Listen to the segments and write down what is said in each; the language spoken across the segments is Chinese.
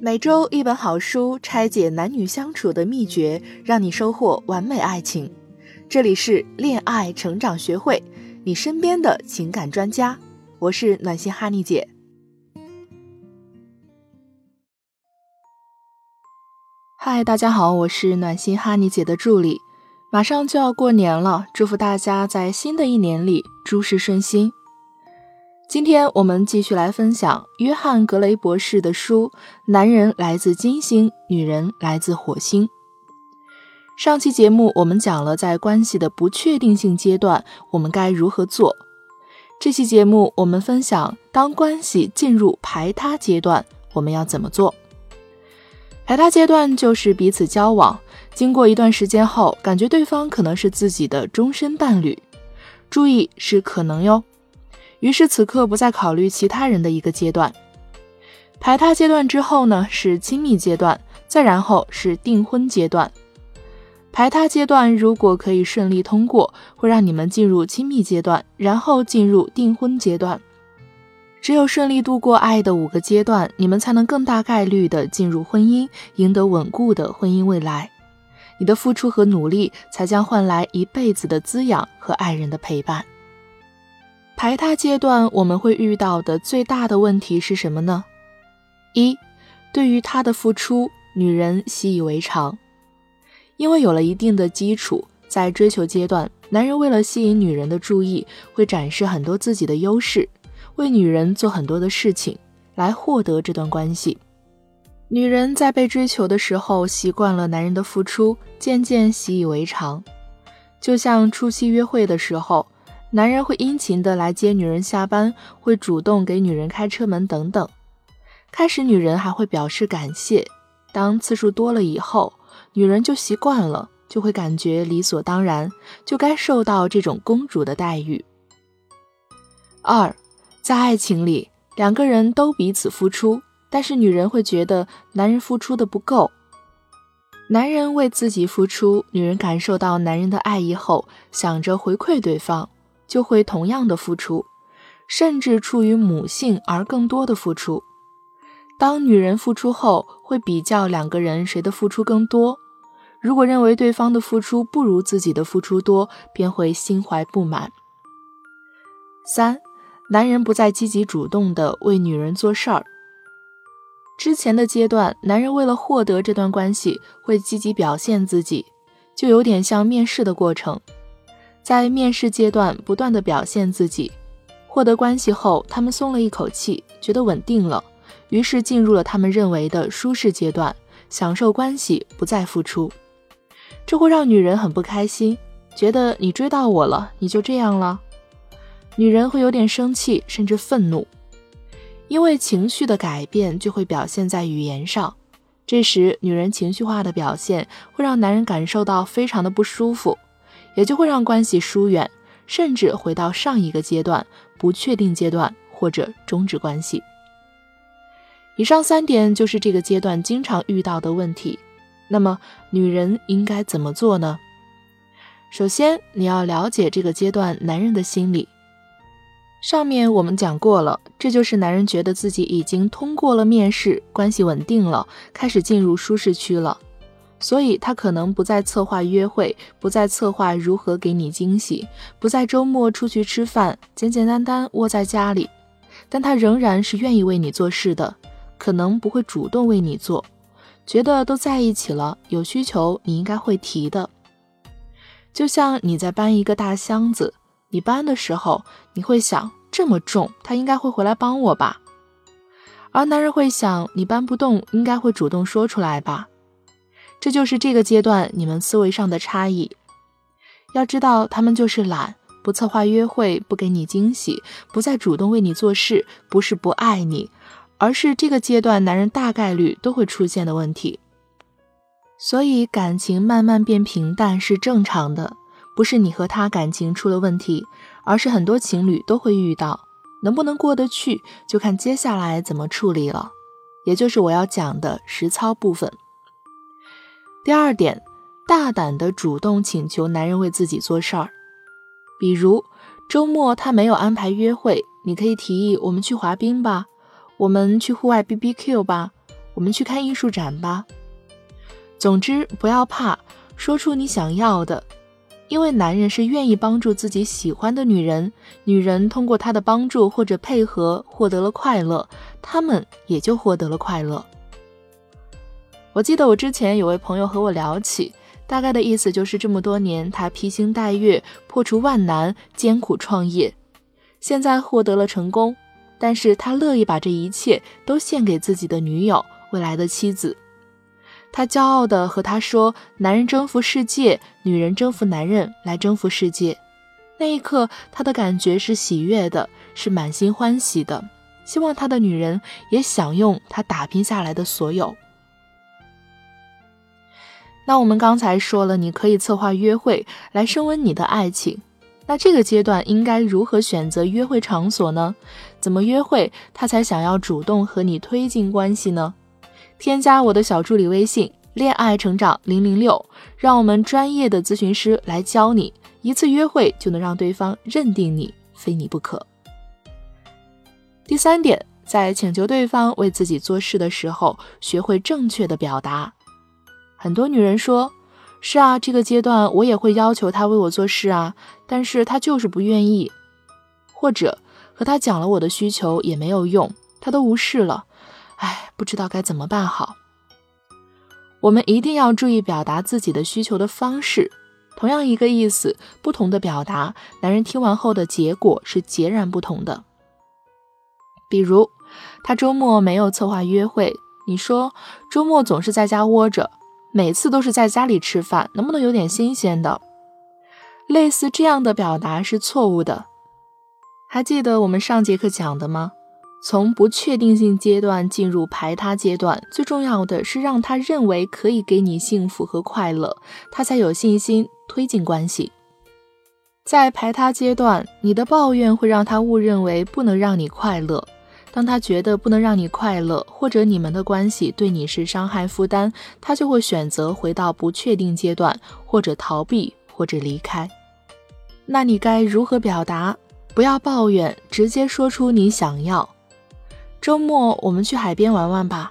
每周一本好书，拆解男女相处的秘诀，让你收获完美爱情。这里是恋爱成长学会，你身边的情感专家。我是暖心哈尼姐。嗨，大家好，我是暖心哈尼姐的助理。马上就要过年了，祝福大家在新的一年里诸事顺心。今天我们继续来分享约翰·格雷博士的书《男人来自金星，女人来自火星》。上期节目我们讲了在关系的不确定性阶段，我们该如何做。这期节目我们分享，当关系进入排他阶段，我们要怎么做？排他阶段就是彼此交往，经过一段时间后，感觉对方可能是自己的终身伴侣。注意，是可能哟。于是此刻不再考虑其他人的一个阶段。排他阶段之后呢，是亲密阶段，再然后是订婚阶段。排他阶段如果可以顺利通过，会让你们进入亲密阶段，然后进入订婚阶段。只有顺利度过爱的五个阶段，你们才能更大概率的进入婚姻，赢得稳固的婚姻未来。你的付出和努力，才将换来一辈子的滋养和爱人的陪伴。排他阶段我们会遇到的最大的问题是什么呢？一，对于他的付出，女人习以为常，因为有了一定的基础，在追求阶段，男人为了吸引女人的注意，会展示很多自己的优势。为女人做很多的事情来获得这段关系，女人在被追求的时候习惯了男人的付出，渐渐习以为常。就像初期约会的时候，男人会殷勤的来接女人下班，会主动给女人开车门等等。开始女人还会表示感谢，当次数多了以后，女人就习惯了，就会感觉理所当然，就该受到这种公主的待遇。二。在爱情里，两个人都彼此付出，但是女人会觉得男人付出的不够。男人为自己付出，女人感受到男人的爱意后，想着回馈对方，就会同样的付出，甚至出于母性而更多的付出。当女人付出后，会比较两个人谁的付出更多。如果认为对方的付出不如自己的付出多，便会心怀不满。三。男人不再积极主动的为女人做事儿。之前的阶段，男人为了获得这段关系，会积极表现自己，就有点像面试的过程。在面试阶段，不断地表现自己，获得关系后，他们松了一口气，觉得稳定了，于是进入了他们认为的舒适阶段，享受关系，不再付出。这会让女人很不开心，觉得你追到我了，你就这样了。女人会有点生气，甚至愤怒，因为情绪的改变就会表现在语言上。这时，女人情绪化的表现会让男人感受到非常的不舒服，也就会让关系疏远，甚至回到上一个阶段不确定阶段或者终止关系。以上三点就是这个阶段经常遇到的问题。那么，女人应该怎么做呢？首先，你要了解这个阶段男人的心理。上面我们讲过了，这就是男人觉得自己已经通过了面试，关系稳定了，开始进入舒适区了，所以他可能不再策划约会，不再策划如何给你惊喜，不在周末出去吃饭，简简单单窝在家里，但他仍然是愿意为你做事的，可能不会主动为你做，觉得都在一起了，有需求你应该会提的，就像你在搬一个大箱子。你搬的时候，你会想这么重，他应该会回来帮我吧？而男人会想你搬不动，应该会主动说出来吧？这就是这个阶段你们思维上的差异。要知道，他们就是懒，不策划约会，不给你惊喜，不再主动为你做事，不是不爱你，而是这个阶段男人大概率都会出现的问题。所以感情慢慢变平淡是正常的。不是你和他感情出了问题，而是很多情侣都会遇到，能不能过得去，就看接下来怎么处理了。也就是我要讲的实操部分。第二点，大胆的主动请求男人为自己做事儿，比如周末他没有安排约会，你可以提议我们去滑冰吧，我们去户外 B B Q 吧，我们去看艺术展吧。总之，不要怕，说出你想要的，因为男人是愿意帮助自己喜欢的女人，女人通过他的帮助或者配合获得了快乐，他们也就获得了快乐。我记得我之前有位朋友和我聊起，大概的意思就是这么多年他披星戴月、破除万难、艰苦创业，现在获得了成功，但是他乐意把这一切都献给自己的女友、未来的妻子。他骄傲地和她说：“男人征服世界，女人征服男人，来征服世界。”那一刻，他的感觉是喜悦的，是满心欢喜的，希望他的女人也享用他打拼下来的所有。那我们刚才说了，你可以策划约会来升温你的爱情。那这个阶段应该如何选择约会场所呢？怎么约会他才想要主动和你推进关系呢？添加我的小助理微信“恋爱成长零零六”，让我们专业的咨询师来教你，一次约会就能让对方认定你，非你不可。第三点，在请求对方为自己做事的时候，学会正确的表达。很多女人说：“是啊，这个阶段我也会要求他为我做事啊，但是他就是不愿意，或者和他讲了我的需求也没有用，他都无视了，哎，不知道该怎么办好。”我们一定要注意表达自己的需求的方式，同样一个意思，不同的表达，男人听完后的结果是截然不同的。比如，他周末没有策划约会，你说周末总是在家窝着。每次都是在家里吃饭，能不能有点新鲜的？类似这样的表达是错误的。还记得我们上节课讲的吗？从不确定性阶段进入排他阶段，最重要的是让他认为可以给你幸福和快乐，他才有信心推进关系。在排他阶段，你的抱怨会让他误认为不能让你快乐。当他觉得不能让你快乐，或者你们的关系对你是伤害负担，他就会选择回到不确定阶段，或者逃避，或者离开。那你该如何表达？不要抱怨，直接说出你想要。周末我们去海边玩玩吧，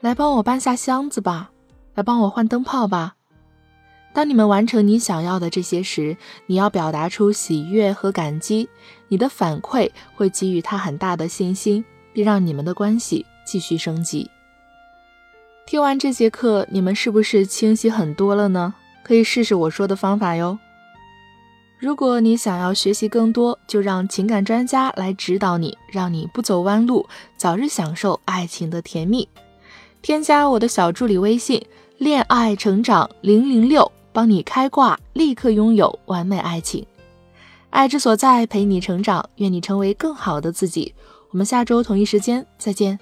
来帮我搬下箱子吧，来帮我换灯泡吧。当你们完成你想要的这些时，你要表达出喜悦和感激。你的反馈会给予他很大的信心，并让你们的关系继续升级。听完这节课，你们是不是清晰很多了呢？可以试试我说的方法哟。如果你想要学习更多，就让情感专家来指导你，让你不走弯路，早日享受爱情的甜蜜。添加我的小助理微信“恋爱成长零零六”。帮你开挂，立刻拥有完美爱情。爱之所在，陪你成长。愿你成为更好的自己。我们下周同一时间再见。